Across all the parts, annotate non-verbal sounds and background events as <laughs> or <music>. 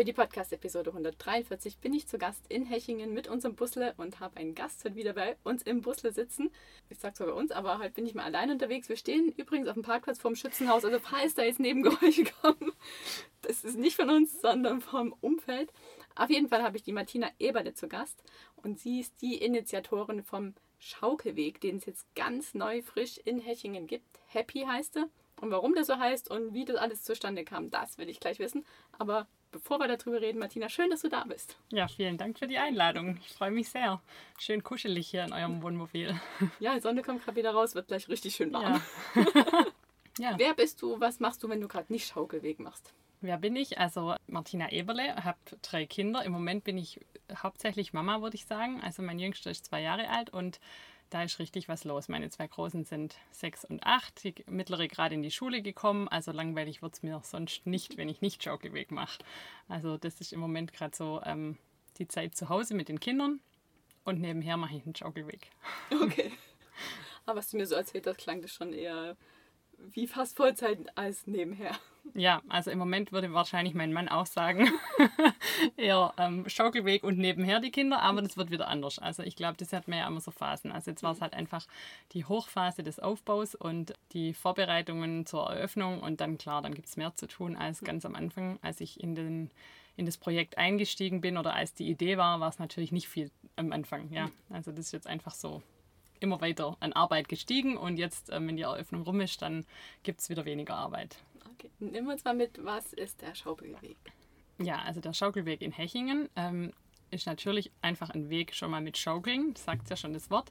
Für die Podcast-Episode 143 bin ich zu Gast in Hechingen mit unserem Busle und habe einen Gast heute wieder bei uns im Busle sitzen. Ich sage zwar bei uns, aber heute bin ich mal allein unterwegs. Wir stehen übrigens auf dem Parkplatz vorm Schützenhaus, also falls da jetzt Nebengeräusche <laughs> kommen, das ist nicht von uns, sondern vom Umfeld. Auf jeden Fall habe ich die Martina Eberle zu Gast und sie ist die Initiatorin vom Schaukelweg, den es jetzt ganz neu frisch in Hechingen gibt. Happy heißt er. Und warum der so heißt und wie das alles zustande kam, das will ich gleich wissen. Aber bevor wir darüber reden, Martina, schön, dass du da bist. Ja, vielen Dank für die Einladung. Ich freue mich sehr. Schön kuschelig hier in eurem Wohnmobil. <laughs> Ja, die Sonne kommt gerade wieder raus, wird gleich richtig schön warm. Ja. <laughs> ja. Wer bist du? Was machst du, wenn du gerade nicht Schaukelweg machst? Wer bin ich? Also Martina Eberle, habe drei Kinder. Im Moment bin ich hauptsächlich Mama, würde ich sagen. Also mein Jüngster ist zwei Jahre alt und da ist richtig was los. Meine zwei Großen sind sechs und acht, die mittlere gerade in die Schule gekommen. Also langweilig wird es mir sonst nicht, wenn ich nicht Schaukelweg mache. Also das ist im Moment gerade so ähm, die Zeit zu Hause mit den Kindern und nebenher mache ich einen Schaukelweg. Okay. <laughs> Aber was du mir so erzählt hast, klang das schon eher wie fast Vollzeit als nebenher. Ja, also im Moment würde wahrscheinlich mein Mann auch sagen, <laughs> eher ähm, Schaukelweg und nebenher die Kinder, aber das wird wieder anders. Also ich glaube, das hat man ja immer so Phasen. Also jetzt war es halt einfach die Hochphase des Aufbaus und die Vorbereitungen zur Eröffnung und dann klar, dann gibt es mehr zu tun als ganz am Anfang, als ich in den in das Projekt eingestiegen bin oder als die Idee war, war es natürlich nicht viel am Anfang. Ja, also das ist jetzt einfach so immer weiter an Arbeit gestiegen und jetzt, ähm, wenn die Eröffnung rum ist, dann gibt es wieder weniger Arbeit. Okay, nehmen wir uns mal mit, was ist der Schaukelweg? Ja, also der Schaukelweg in Hechingen ähm, ist natürlich einfach ein Weg schon mal mit Schaukeln, sagt ja schon das Wort.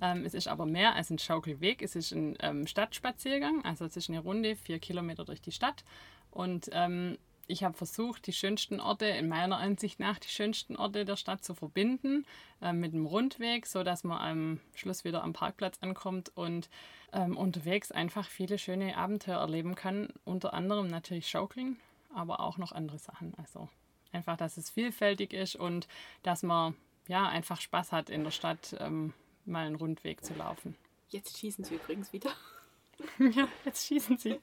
Ähm, es ist aber mehr als ein Schaukelweg, es ist ein ähm, Stadtspaziergang, also es ist eine Runde, vier Kilometer durch die Stadt und ähm, ich habe versucht, die schönsten Orte, in meiner Ansicht nach, die schönsten Orte der Stadt zu verbinden äh, mit einem Rundweg, sodass man am Schluss wieder am Parkplatz ankommt und ähm, unterwegs einfach viele schöne Abenteuer erleben kann. Unter anderem natürlich Schaukeln, aber auch noch andere Sachen. Also einfach, dass es vielfältig ist und dass man ja einfach Spaß hat, in der Stadt ähm, mal einen Rundweg zu laufen. Jetzt schießen sie übrigens wieder. <laughs> ja, jetzt schießen sie.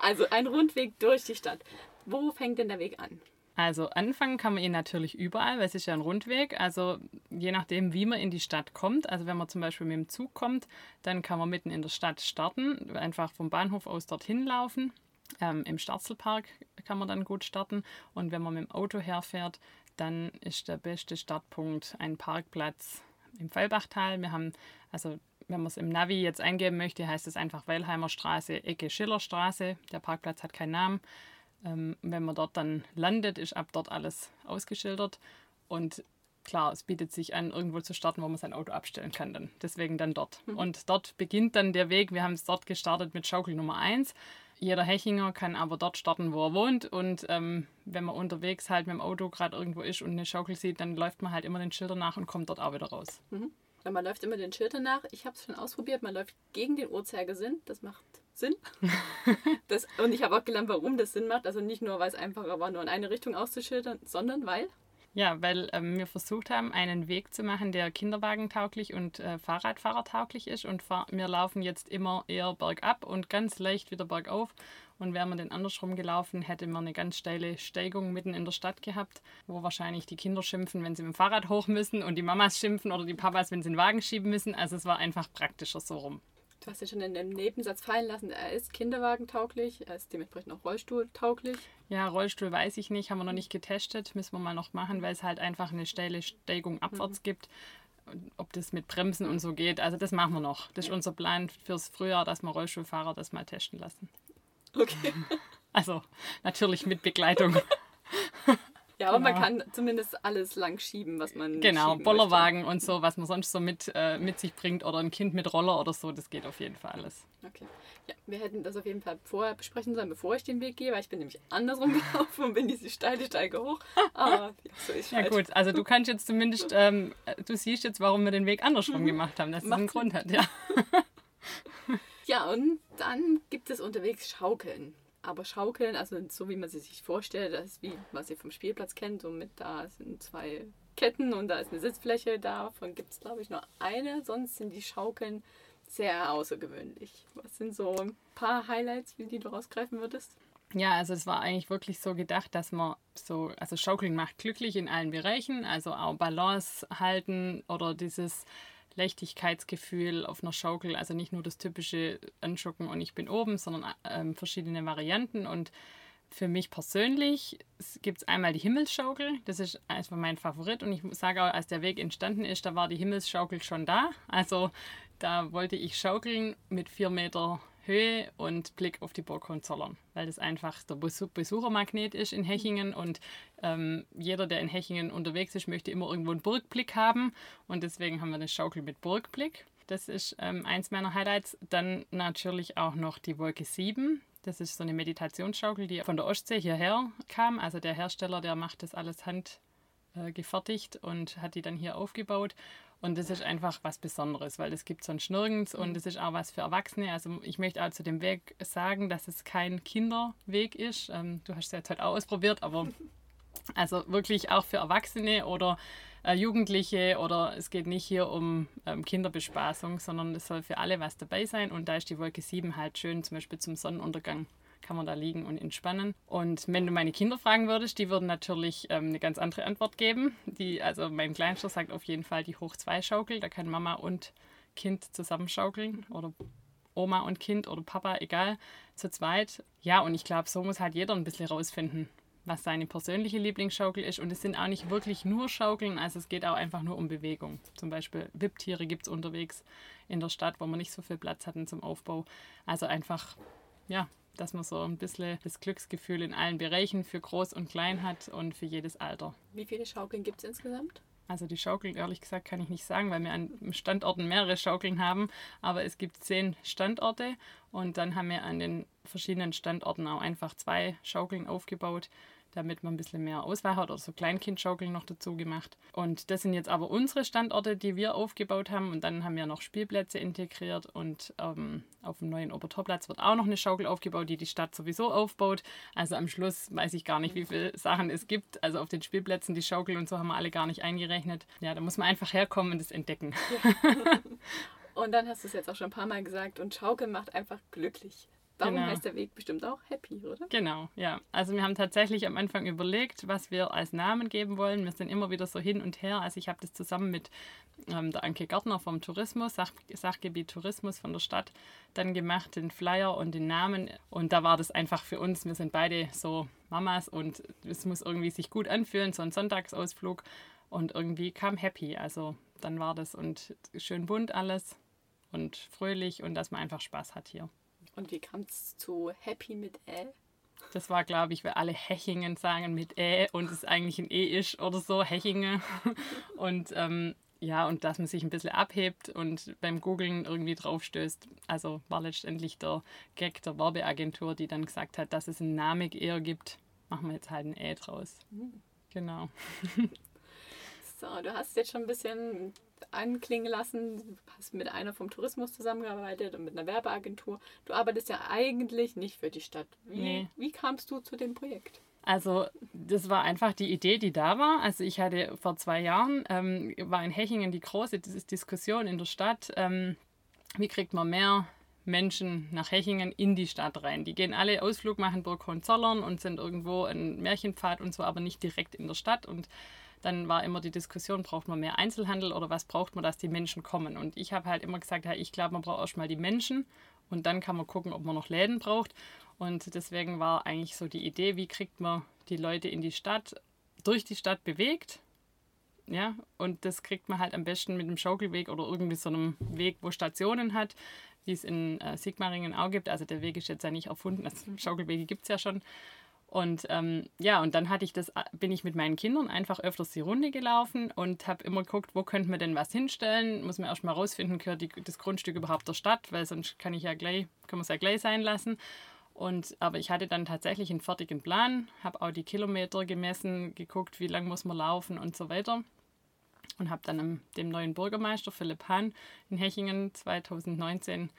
Also ein Rundweg durch die Stadt. Wo fängt denn der Weg an? Also anfangen kann man ihn natürlich überall, weil es ist ja ein Rundweg. Also je nachdem, wie man in die Stadt kommt. Also wenn man zum Beispiel mit dem Zug kommt, dann kann man mitten in der Stadt starten, einfach vom Bahnhof aus dorthin laufen. Ähm, Im Starzelpark kann man dann gut starten. Und wenn man mit dem Auto herfährt, dann ist der beste Startpunkt ein Parkplatz im Fallbachtal. Wir haben, also wenn man es im Navi jetzt eingeben möchte, heißt es einfach Weilheimer Straße, Ecke Schillerstraße. Der Parkplatz hat keinen Namen. Ähm, wenn man dort dann landet, ist ab dort alles ausgeschildert. Und klar, es bietet sich an, irgendwo zu starten, wo man sein Auto abstellen kann. Dann. Deswegen dann dort. Mhm. Und dort beginnt dann der Weg. Wir haben es dort gestartet mit Schaukel Nummer 1. Jeder Hechinger kann aber dort starten, wo er wohnt. Und ähm, wenn man unterwegs halt mit dem Auto gerade irgendwo ist und eine Schaukel sieht, dann läuft man halt immer den Schildern nach und kommt dort auch wieder raus. Mhm. Weil man läuft immer den Schildern nach. Ich habe es schon ausprobiert. Man läuft gegen den Uhrzeigersinn. Das macht Sinn. <laughs> das, und ich habe auch gelernt, warum das Sinn macht. Also nicht nur, weil es einfacher war, nur in eine Richtung auszuschildern, sondern weil. Ja, weil ähm, wir versucht haben, einen Weg zu machen, der kinderwagentauglich und äh, Fahrradfahrertauglich ist. Und fahr wir laufen jetzt immer eher bergab und ganz leicht wieder bergauf. Und wären wir den andersrum gelaufen, hätte man eine ganz steile Steigung mitten in der Stadt gehabt, wo wahrscheinlich die Kinder schimpfen, wenn sie mit dem Fahrrad hoch müssen und die Mamas schimpfen oder die Papas, wenn sie den Wagen schieben müssen. Also es war einfach praktischer so rum. Du hast ja schon in dem Nebensatz fallen lassen, er ist kinderwagentauglich, er ist dementsprechend auch rollstuhltauglich. Ja, Rollstuhl weiß ich nicht, haben wir noch nicht getestet, müssen wir mal noch machen, weil es halt einfach eine steile Steigung abwärts mhm. gibt. Ob das mit Bremsen und so geht, also das machen wir noch. Das ist unser Plan fürs Frühjahr, dass wir Rollstuhlfahrer das mal testen lassen. Okay. <laughs> Also natürlich mit Begleitung. <laughs> Ja, aber man Genau. kann zumindest alles lang schieben, was man Genau, Bollerwagen und so, was man sonst so mit, äh, mit sich bringt oder ein Kind mit Roller oder so, das geht auf jeden Fall alles. möchte. Okay. Ja, wir hätten das auf jeden Fall vorher besprechen sollen, bevor ich den Weg gehe, weil ich bin nämlich andersrum <laughs> gelaufen und bin diese steile Steige hoch. Aber <laughs> ja, so ist Ja halt. gut, also du kannst jetzt zumindest, ähm, äh, du siehst jetzt, warum wir den Weg andersrum gemacht haben, dass es Macht einen. Grund hat, ja. <laughs> Ja, und dann gibt es unterwegs Schaukeln. Aber Schaukeln, also so wie man sie sich vorstellt, das ist wie was ihr vom Spielplatz kennt, so mit da sind zwei Ketten und da ist eine Sitzfläche, davon gibt es glaube ich nur eine, sonst sind die Schaukeln sehr außergewöhnlich. Was sind so ein paar Highlights, die du rausgreifen würdest? Ja, also es war eigentlich wirklich so gedacht, dass man so, also Schaukeln macht glücklich in allen Bereichen, also auch Balance halten oder dieses Leichtigkeitsgefühl auf einer Schaukel, also nicht nur das typische Anschucken und ich bin oben, sondern ähm, verschiedene Varianten. Und für mich persönlich gibt es einmal die Himmelsschaukel, das ist einfach mein Favorit. Und ich sage auch, als der Weg entstanden ist, da war die Himmelsschaukel schon da, also da wollte ich schaukeln mit vier Meter Höhe und Blick auf die Burg Hohenzollern, weil das einfach der Besuch Besuchermagnet ist in Hechingen und ähm, jeder, der in Hechingen unterwegs ist, möchte immer irgendwo einen Burgblick haben und deswegen haben wir eine Schaukel mit Burgblick. Das ist ähm, eins meiner Highlights. Dann natürlich auch noch die Wolke 7. Das ist so eine Meditationsschaukel, die von der Ostsee hierher kam. Also der Hersteller, der macht das alles hand äh, gefertigt und hat die dann hier aufgebaut. Und das ist einfach was Besonderes, weil das gibt es sonst nirgends und das ist auch was für Erwachsene. Also ich möchte auch zu dem Weg sagen, dass es kein Kinderweg ist. Ähm, du hast es jetzt heute auch ausprobiert, aber <laughs> also wirklich auch für Erwachsene oder äh, Jugendliche oder es geht nicht hier um ähm, Kinderbespaßung, sondern es soll für alle was dabei sein. Und da ist die Wolke 7 halt schön, zum Beispiel zum Sonnenuntergang kann man da liegen und entspannen. Und wenn du meine Kinder fragen würdest, die würden natürlich ähm, eine ganz andere Antwort geben. Die, also mein Kleinster sagt auf jeden Fall die Hoch-2-Schaukel. Da kann Mama und Kind zusammenschaukeln oder Oma und Kind oder Papa, egal, zu zweit. Ja, und ich glaube, so muss halt jeder ein bisschen rausfinden, was seine persönliche Lieblingsschaukel ist. Und es sind auch nicht wirklich nur Schaukeln, also es geht auch einfach nur um Bewegung. Zum Beispiel Wipptiere gibt es unterwegs in der Stadt, wo man nicht so viel Platz hatten zum Aufbau. Also einfach, ja, dass man so ein bisschen das Glücksgefühl in allen Bereichen für Groß und Klein hat und für jedes Alter. Wie viele Schaukeln gibt es insgesamt? Also die Schaukeln, ehrlich gesagt, kann ich nicht sagen, weil wir an Standorten mehrere Schaukeln haben. Aber es gibt zehn Standorte und dann haben wir an den verschiedenen Standorten auch einfach zwei Schaukeln aufgebaut, damit man ein bisschen mehr Auswahl hat oder so Kleinkindschaukeln noch dazu gemacht. Und das sind jetzt aber unsere Standorte, die wir aufgebaut haben. Und dann haben wir noch Spielplätze integriert und ähm, auf dem neuen Obertorplatz wird auch noch eine Schaukel aufgebaut, die die Stadt sowieso aufbaut. Also am Schluss weiß ich gar nicht, wie viele Sachen es gibt. Also auf den Spielplätzen die Schaukel und so haben wir alle gar nicht eingerechnet. Ja, da muss man einfach herkommen und das entdecken. <laughs> Und dann hast du es jetzt auch schon ein paar Mal gesagt und Schaukeln macht einfach glücklich. Darum Genau. heißt der Weg bestimmt auch Happy, oder? Genau, ja. Also wir haben tatsächlich am Anfang überlegt, was wir als Namen geben wollen. Wir sind immer wieder so hin und her. Also ich habe das zusammen mit ähm, der Anke Gärtner vom Tourismus, Sach Sachgebiet Tourismus von der Stadt, dann gemacht, den Flyer und den Namen. Und da war das einfach für uns, wir sind beide so Mamas und es muss irgendwie sich gut anfühlen, so ein Sonntagsausflug. Und irgendwie kam Happy. Also dann war das und schön bunt alles und fröhlich und dass man einfach Spaß hat hier. Und wie kam es zu Happy mit Ä? Das war, glaube ich, weil alle Hechingen sagen mit Ä und es eigentlich ein E ist oder so, Hechinge. <laughs> Und ähm, ja, und dass man sich ein bisschen abhebt und beim Googlen irgendwie draufstößt. Also war letztendlich der Gag der Werbeagentur, die dann gesagt hat, dass es einen Namen eher gibt. Machen wir jetzt halt ein Ä draus. Genau. <laughs> So, du hast jetzt schon ein bisschen anklingen lassen, du hast mit einer vom Tourismus zusammengearbeitet und mit einer Werbeagentur. Du arbeitest ja eigentlich nicht für die Stadt. Wie, Nee. wie kamst du zu dem Projekt? Also das war einfach die Idee, die da war. Also ich hatte vor zwei Jahren, ähm, war in Hechingen die große Dis Diskussion in der Stadt, ähm, wie kriegt man mehr Menschen nach Hechingen in die Stadt rein. Die gehen alle Ausflug machen, Burg Hohenzollern und sind irgendwo ein Märchenpfad und so, aber nicht direkt in der Stadt. Und dann war immer die Diskussion, braucht man mehr Einzelhandel oder was braucht man, dass die Menschen kommen. Und ich habe halt immer gesagt, ja, ich glaube, man braucht erstmal die Menschen und dann kann man gucken, ob man noch Läden braucht. Und deswegen war eigentlich so die Idee, wie kriegt man die Leute in die Stadt, durch die Stadt bewegt. Ja, und das kriegt man halt am besten mit einem Schaukelweg oder irgendwie so einem Weg, wo Stationen hat, wie es in äh, Sigmaringen auch gibt. Also der Weg ist jetzt ja nicht erfunden, also Schaukelwege gibt es ja schon. Und ähm, ja, und dann hatte ich das, bin ich mit meinen Kindern einfach öfters die Runde gelaufen und habe immer geguckt, wo könnten wir denn was hinstellen. Muss man erstmal rausfinden, gehört die, das Grundstück überhaupt der Stadt, weil sonst kann ich ja gleich, kann man es ja gleich sein lassen. Und, aber ich hatte dann tatsächlich einen fertigen Plan, habe auch die Kilometer gemessen, geguckt, wie lang muss man laufen und so weiter. Und habe dann dem neuen Bürgermeister Philipp Hahn in Hechingen 2019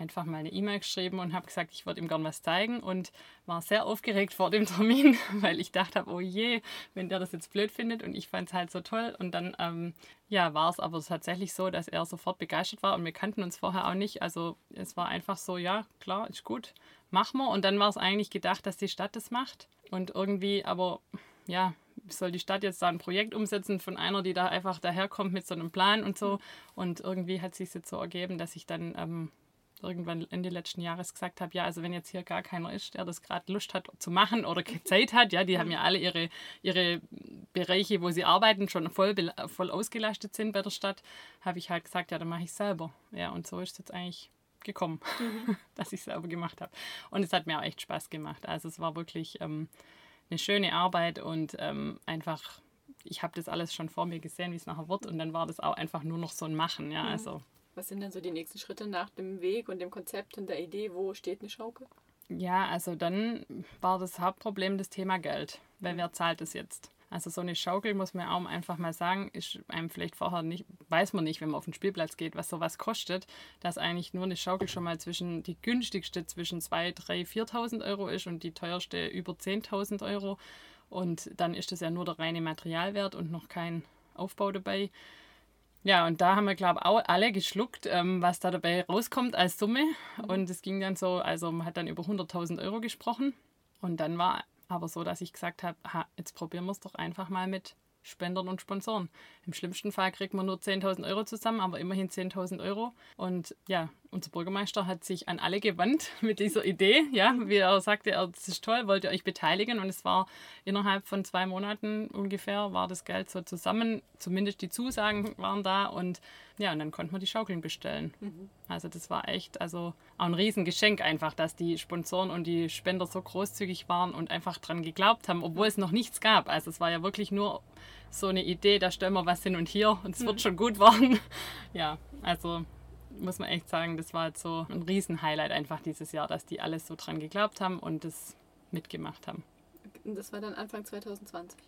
einfach mal eine E-Mail geschrieben und habe gesagt, ich würde ihm gern was zeigen und war sehr aufgeregt vor dem <laughs> Termin, weil ich dachte, oh je, wenn der das jetzt blöd findet und ich fand es halt so toll. Und dann ähm, ja, war es aber tatsächlich so, dass er sofort begeistert war und wir kannten uns vorher auch nicht. Also es war einfach so, ja, klar, ist gut, machen wir. Und dann war es eigentlich gedacht, dass die Stadt das macht. Und irgendwie, aber ja, soll die Stadt jetzt da ein Projekt umsetzen von einer, die da einfach daherkommt mit so einem Plan und so. Und irgendwie hat sich jetzt so ergeben, dass ich dann ähm, irgendwann Ende letzten Jahres gesagt habe, ja, also wenn jetzt hier gar keiner ist, der das gerade Lust hat zu machen oder Zeit hat, ja, die haben ja alle ihre, ihre Bereiche, wo sie arbeiten, schon voll, voll ausgelastet sind bei der Stadt, habe ich halt gesagt, ja, dann mache ich selber. Ja, und so ist es jetzt eigentlich gekommen, mhm. <laughs> dass ich selber gemacht habe. Und es hat mir auch echt Spaß gemacht. Also es war wirklich ähm, eine schöne Arbeit und ähm, einfach, ich habe das alles schon vor mir gesehen, wie es nachher wird. Und dann war das auch einfach nur noch so ein Machen, ja, mhm. also was sind denn so die nächsten Schritte nach dem Weg und dem Konzept und der Idee? Wo steht eine Schaukel? Ja, also dann war das Hauptproblem das Thema Geld. Weil wer zahlt es jetzt? Also so eine Schaukel muss man auch einfach mal sagen, ist einem vielleicht vorher nicht, weiß man nicht, wenn man auf den Spielplatz geht, was sowas kostet, dass eigentlich nur eine Schaukel schon mal zwischen, die günstigste zwischen 2.000, 3.000, 4.000 Euro ist und die teuerste über 10.000 Euro. Und dann ist das ja nur der reine Materialwert und noch kein Aufbau dabei. Ja, und da haben wir, glaube ich, auch alle geschluckt, ähm, was da dabei rauskommt als Summe. Und es ging dann so, also man hat dann über 100.000 Euro gesprochen. Und dann war aber so, dass ich gesagt habe, jetzt probieren wir es doch einfach mal mit Spendern und Sponsoren. Im schlimmsten Fall kriegt man nur 10.000 Euro zusammen, aber immerhin 10.000 Euro. Und ja, unser Bürgermeister hat sich an alle gewandt <laughs> mit dieser Idee. Ja, wie er sagte, es ist toll, wollt ihr euch beteiligen. Und es war innerhalb von zwei Monaten ungefähr, war das Geld so zusammen. Zumindest die Zusagen waren da. Und ja, und dann konnten wir die Schaukeln bestellen. Mhm. Also das war echt also auch ein Riesengeschenk einfach, dass die Sponsoren und die Spender so großzügig waren und einfach dran geglaubt haben, obwohl es noch nichts gab. Also es war ja wirklich nur so eine Idee, da stellen wir was hin und hier und es mhm. wird schon gut <laughs> werden. ja, also muss man echt sagen, das war jetzt so ein Riesenhighlight einfach dieses Jahr, dass die alles so dran geglaubt haben und das mitgemacht haben. Und das war dann Anfang 2020?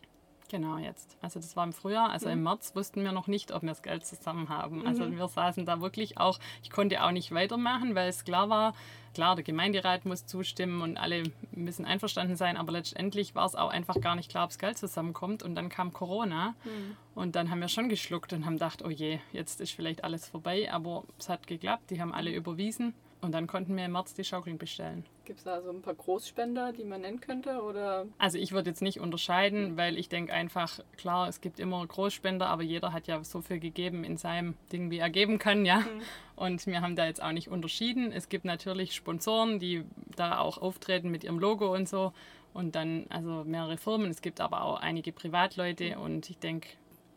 Genau, jetzt. Also das war im Frühjahr, also mhm. im März wussten wir noch nicht, ob wir das Geld zusammen haben. Also mhm. wir saßen da wirklich auch, ich konnte auch nicht weitermachen, weil es klar war, klar, der Gemeinderat muss zustimmen und alle müssen einverstanden sein, aber letztendlich war es auch einfach gar nicht klar, ob das Geld zusammenkommt. Und dann kam Corona mhm. und dann haben wir schon geschluckt und haben gedacht, oh je, jetzt ist vielleicht alles vorbei, aber es hat geklappt, die haben alle überwiesen. Und dann konnten wir im März die Schaukeln bestellen. Gibt es da so ein paar Großspender, die man nennen könnte? Oder? Also ich würde jetzt nicht unterscheiden, weil ich denke einfach, klar, es gibt immer Großspender, aber jeder hat ja so viel gegeben in seinem Ding, wie er geben kann, ja. Mhm. Und wir haben da jetzt auch nicht unterschieden. Es gibt natürlich Sponsoren, die da auch auftreten mit ihrem Logo und so. Und dann also mehrere Firmen. Es gibt aber auch einige Privatleute mhm. und ich denke,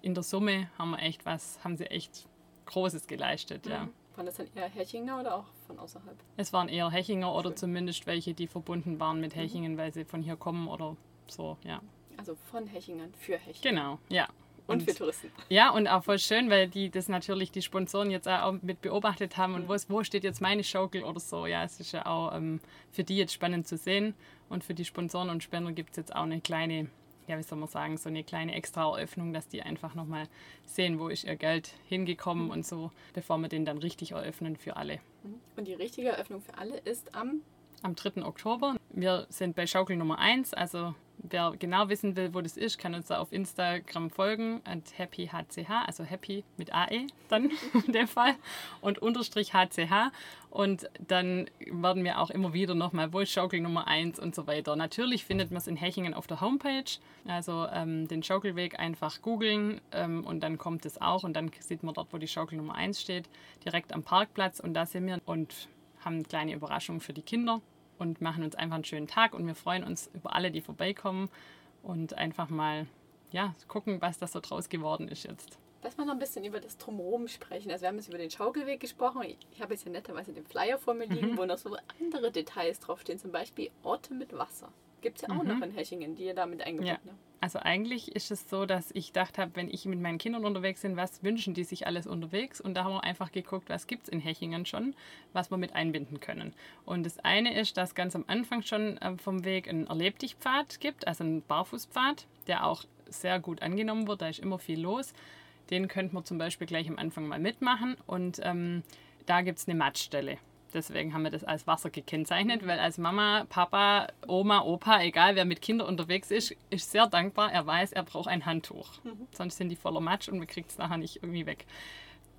in der Summe haben wir echt was, haben sie echt Großes geleistet, mhm. ja. Waren das dann eher Hechinger oder auch von außerhalb? Es waren eher Hechinger oder Schön. zumindest welche, die verbunden waren mit mhm. Hechingen, mhm. weil sie von hier kommen oder so, ja. Also von Hechingen für Hechingen. Genau, ja. Und, und, für Touristen. Ja, und auch voll schön, weil die das natürlich die Sponsoren jetzt auch mit beobachtet haben und mhm. wo, wo steht jetzt meine Schaukel oder so. Ja, es ist ja auch ähm, für die jetzt spannend zu sehen. Und für die Sponsoren und Spender gibt es jetzt auch eine kleine ja, wie soll man sagen, so eine kleine Extra-Eröffnung, dass die einfach nochmal sehen, wo ist ihr Geld hingekommen und so, bevor wir den dann richtig eröffnen für alle. Mhm. Und die richtige Eröffnung für alle ist am? Am 3. Oktober. Wir sind bei Schaukel Nummer 1, also wer genau wissen will, wo das ist, kann uns da auf Instagram folgen at happyhch, also happy mit AE dann <laughs> in dem Fall und unterstrich HCH und dann werden wir auch immer wieder nochmal, wo ist Schaukel Nummer 1 und so weiter. Natürlich findet man es in Hechingen auf der Homepage, also ähm, den Schaukelweg einfach googeln ähm, und dann kommt es auch und dann sieht man dort, wo die Schaukel Nummer 1 steht, direkt am Parkplatz und da sind wir und haben eine kleine Überraschung für die Kinder und machen uns einfach einen schönen Tag und wir freuen uns über alle, die vorbeikommen und einfach mal ja, gucken, was das so draus geworden ist jetzt. Lass mal noch ein bisschen über das Drumherum sprechen. Also wir haben jetzt über den Schaukelweg gesprochen. Ich habe jetzt ja netterweise den Flyer vor mir liegen, mhm. <laughs> wo noch so andere Details draufstehen, zum Beispiel Orte mit Wasser. Gibt es ja auch noch in Hechingen, die ihr damit eingebunden Ja. habt. Also eigentlich ist es so, dass ich gedacht habe, wenn ich mit meinen Kindern unterwegs bin, was wünschen die sich alles unterwegs? Und da haben wir einfach geguckt, was gibt es in Hechingen schon, was wir mit einbinden können. Und das eine ist, dass ganz am Anfang schon äh, vom Weg ein Erlebdichtpfad gibt, also ein Barfußpfad, der auch sehr gut angenommen wird, da ist immer viel los. Den könnten wir zum Beispiel gleich am Anfang mal mitmachen. Und ähm, da gibt es eine Mattstelle. Deswegen haben wir das als Wasser gekennzeichnet, weil als Mama, Papa, Oma, Opa, egal wer mit Kindern unterwegs ist, ist sehr dankbar. Er weiß, er braucht ein Handtuch. Sonst sind die voller Matsch und man kriegt es nachher nicht irgendwie weg.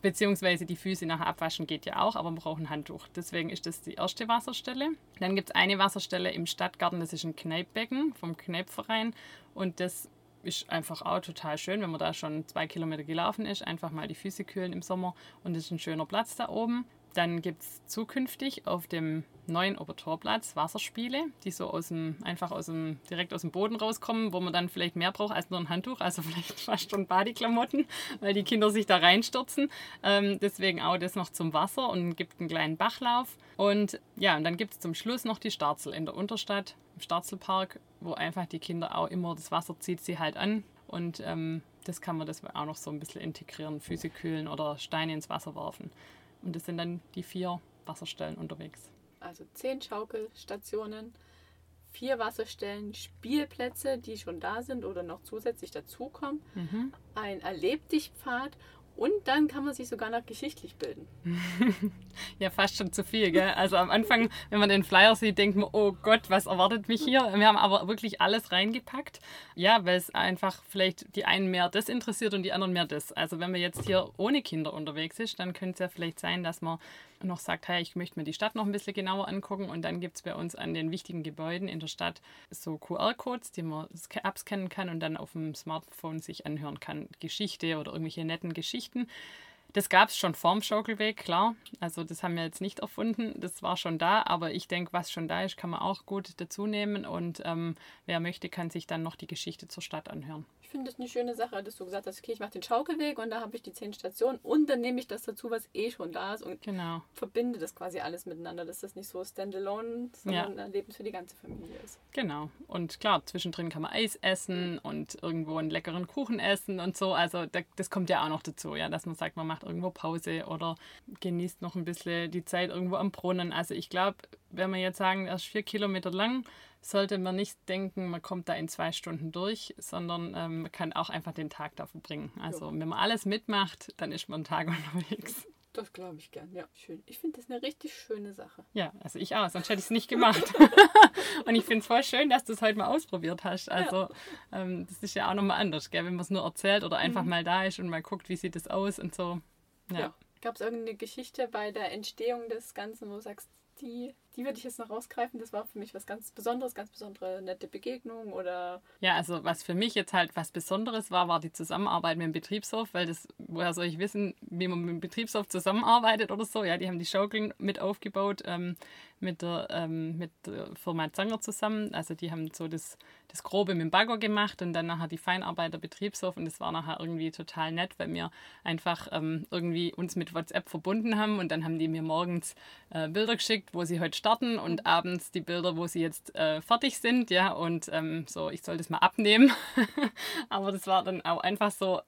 Beziehungsweise die Füße nachher abwaschen geht ja auch, aber man braucht ein Handtuch. Deswegen ist das die erste Wasserstelle. Dann gibt es eine Wasserstelle im Stadtgarten, das ist ein Kneippbecken vom Kneippverein. Und das ist einfach auch total schön, wenn man da schon zwei Kilometer gelaufen ist. Einfach mal die Füße kühlen im Sommer und es ist ein schöner Platz da oben. Dann gibt es zukünftig auf dem neuen Obertorplatz Wasserspiele, die so aus dem, einfach aus dem, direkt aus dem Boden rauskommen, wo man dann vielleicht mehr braucht als nur ein Handtuch, also <laughs> vielleicht fast schon Badeklamotten, weil die Kinder sich da reinstürzen. Ähm, deswegen auch das noch zum Wasser und gibt einen kleinen Bachlauf. Und ja, und dann gibt es zum Schluss noch die Starzel in der Unterstadt, im Starzelpark, wo einfach die Kinder auch immer, das Wasser zieht sie halt an. Und ähm, das kann man das auch noch so ein bisschen integrieren, Füße kühlen oder Steine ins Wasser werfen. Und das sind dann die vier Wasserstellen unterwegs. Also zehn Schaukelstationen, vier Wasserstellen, Spielplätze, die schon da sind oder noch zusätzlich dazukommen, ein Erlebdichtpfad und dann kann man sich sogar noch geschichtlich bilden. <laughs> <laughs> Ja, fast schon zu viel, gell? Also am Anfang, wenn man den Flyer sieht, denkt man, oh Gott, was erwartet mich hier? Wir haben aber wirklich alles reingepackt. Ja, weil es einfach vielleicht die einen mehr das interessiert und die anderen mehr das. Also wenn man jetzt hier ohne Kinder unterwegs ist, dann könnte es ja vielleicht sein, dass man noch sagt, hey, ich möchte mir die Stadt noch ein bisschen genauer angucken und dann gibt es bei uns an den wichtigen Gebäuden in der Stadt so QR-Codes, die man abscannen kann und dann auf dem Smartphone sich anhören kann. Geschichte oder irgendwelche netten Geschichten. Das gab es schon vorm Schaukelweg, klar. Also das haben wir jetzt nicht erfunden. Das war schon da, aber ich denke, was schon da ist, kann man auch gut dazu nehmen. Und ähm, wer möchte, kann sich dann noch die Geschichte zur Stadt anhören. Ich finde das eine schöne Sache, dass du gesagt hast, okay, ich mache den Schaukelweg und da habe ich die zehn Stationen und dann nehme ich das dazu, was eh schon da ist und Genau. verbinde das quasi alles miteinander, dass das nicht so standalone, sondern ein Erlebnis für die ganze Familie ist. Genau. Und klar, zwischendrin kann man Eis essen und irgendwo einen leckeren Kuchen essen und so. Also da, das kommt ja auch noch dazu, ja, dass man sagt, man macht irgendwo Pause oder genießt noch ein bisschen die Zeit irgendwo am Brunnen. Also ich glaube, wenn wir jetzt sagen, er ist vier Kilometer lang, sollte man nicht denken, man kommt da in zwei Stunden durch, sondern ähm, man kann auch einfach den Tag da verbringen. Also wenn man alles mitmacht, dann ist man einen Tag <laughs> unterwegs. Das glaube ich gern, ja. Schön. Ich finde das eine richtig schöne Sache. Ja, also ich auch, sonst hätte ich es nicht gemacht. <laughs> und ich finde es voll schön, dass du es heute mal ausprobiert hast. Also ähm, das ist ja auch nochmal anders, gell? wenn man es nur erzählt oder einfach mal da ist und mal guckt, wie sieht es aus und so. Ja. Gab es irgendeine Geschichte bei der Entstehung des Ganzen, wo du sagst, die, die würde ich jetzt noch rausgreifen, das war für mich was ganz Besonderes, ganz besondere nette Begegnung oder Ja, also was für mich jetzt halt was Besonderes war, war die Zusammenarbeit mit dem Betriebshof, weil das, woher soll ich wissen, wie man mit dem Betriebshof zusammenarbeitet oder so. Ja, die haben die Schaukeln mit aufgebaut ähm, mit, der, ähm, mit der Firma Zanger zusammen. Also die haben so das, das Grobe mit dem Bagger gemacht und dann nachher die Feinarbeit der Betriebshof und das war nachher irgendwie total nett, weil wir einfach ähm, irgendwie uns mit WhatsApp verbunden haben und dann haben die mir morgens äh, Bilder geschickt, wo sie heute starten und abends die Bilder, wo sie jetzt äh, fertig sind, ja, und ähm, so, ich soll das mal abnehmen. <laughs> Aber das war dann auch einfach so,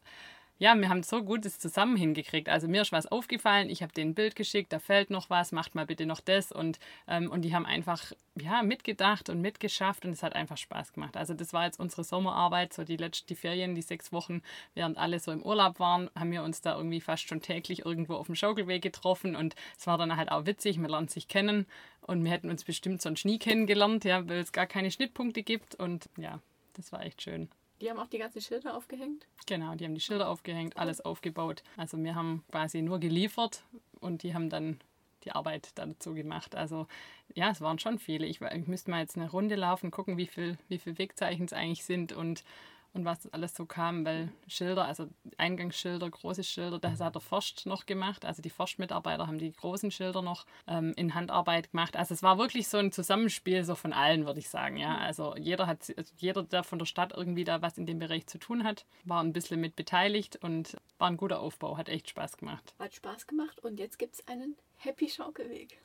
ja, wir haben so gut das zusammen hingekriegt. Also mir ist was aufgefallen, ich habe denen ein Bild geschickt, da fällt noch was, macht mal bitte noch das und, ähm, und die haben einfach ja, mitgedacht und mitgeschafft und es hat einfach Spaß gemacht. Also das war jetzt unsere Sommerarbeit, so die letzten die Ferien, die sechs Wochen, während alle so im Urlaub waren, haben wir uns da irgendwie fast schon täglich irgendwo auf dem Schaukelweg getroffen und es war dann halt auch witzig, man lernt sich kennen und wir hätten uns bestimmt sonst nie kennengelernt, ja, weil es gar keine Schnittpunkte gibt und ja, das war echt schön. Die haben auch die ganzen Schilder aufgehängt. Genau, die haben die Schilder aufgehängt, alles aufgebaut. Also wir haben quasi nur geliefert und die haben dann die Arbeit dazu gemacht. Also ja, es waren schon viele. Ich, ich müsste mal jetzt eine Runde laufen, gucken, wie viel, wie viel Wegzeichen es eigentlich sind und, und was alles so kam, weil Schilder, also Eingangsschilder, große Schilder, das hat der Forst noch gemacht. Also die Forstmitarbeiter haben die großen Schilder noch ähm, in Handarbeit gemacht. Also es war wirklich so ein Zusammenspiel so von allen, würde ich sagen. Ja, also jeder hat, also jeder, der von der Stadt irgendwie da was in dem Bereich zu tun hat, war ein bisschen mit beteiligt und war ein guter Aufbau, hat echt Spaß gemacht. Hat Spaß gemacht und jetzt gibt es einen Happy Schaukelweg.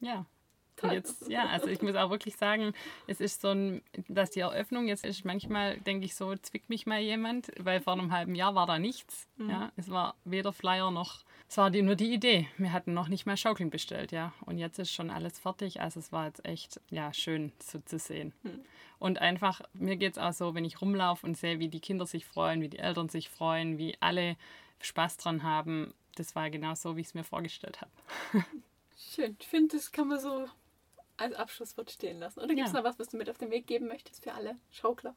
Ja, jetzt, ja, also ich muss auch wirklich sagen, es ist so ein, dass die Eröffnung jetzt ist, manchmal denke ich so, zwickt mich mal jemand, weil vor einem halben Jahr war da nichts. Mhm. Ja, es war weder Flyer noch, es war die, nur die Idee. Wir hatten noch nicht mal Schaukeln bestellt, ja. Und jetzt ist schon alles fertig. Also es war jetzt echt, ja, schön so zu sehen. Mhm. Und einfach, mir geht es auch so, wenn ich rumlaufe und sehe, wie die Kinder sich freuen, wie die Eltern sich freuen, wie alle Spaß dran haben. Das war genau so, wie ich es mir vorgestellt habe. <laughs> Schön. Ich finde, das kann man so als Abschlusswort stehen lassen. Oder gibt es ja. noch was, was du mit auf den Weg geben möchtest für alle Schaukler?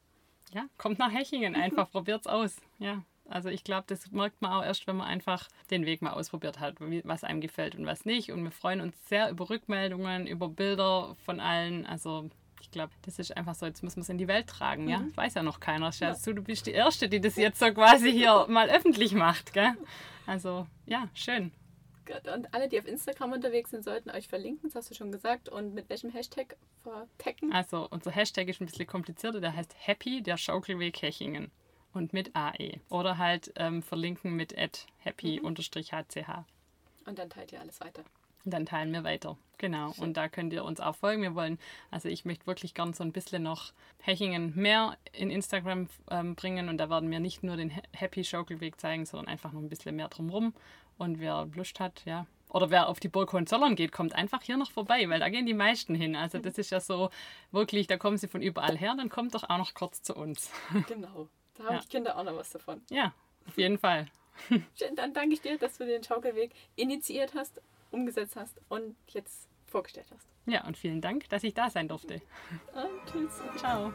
Ja, kommt nach Hechingen <laughs> einfach, probiert es aus. Ja, also ich glaube, das merkt man auch erst, wenn man einfach den Weg mal ausprobiert hat, was einem gefällt und was nicht. Und wir freuen uns sehr über Rückmeldungen, über Bilder von allen. Also ich glaube, das ist einfach so, jetzt müssen wir es in die Welt tragen, ja? Mhm. Weiß ja noch keiner. Ja. Du, du bist die Erste, die das jetzt so quasi hier mal öffentlich macht, gell? Also, ja, schön. Und alle, die auf Instagram unterwegs sind, sollten euch verlinken, das hast du schon gesagt. Und mit welchem Hashtag vertecken? Also, unser Hashtag ist ein bisschen komplizierter, der heißt Happy, der Schaukelweg Hechingen. Und mit AE. Oder halt ähm, verlinken mit happy-hch. Und dann teilt ihr alles weiter. Dann teilen wir weiter. Genau. Schön. Und da könnt ihr uns auch folgen. Wir wollen, also ich möchte wirklich gern so ein bisschen noch Hechingen mehr in Instagram ähm, bringen. Und da werden wir nicht nur den Happy Schaukelweg zeigen, sondern einfach noch ein bisschen mehr drumherum. Und wer Lust hat, ja. Oder wer auf die Burg Hohenzollern geht, kommt einfach hier noch vorbei, weil da gehen die meisten hin. Also das ist ja so wirklich, da kommen sie von überall her, dann kommt doch auch noch kurz zu uns. <laughs> Genau. Da haben ja. die Kinder auch noch was davon. Ja, auf jeden Fall. <laughs> Schön, dann danke ich dir, dass du den Schaukelweg initiiert hast umgesetzt hast und jetzt vorgestellt hast. Ja, und vielen Dank, dass ich da sein durfte. Und tschüss. Ciao.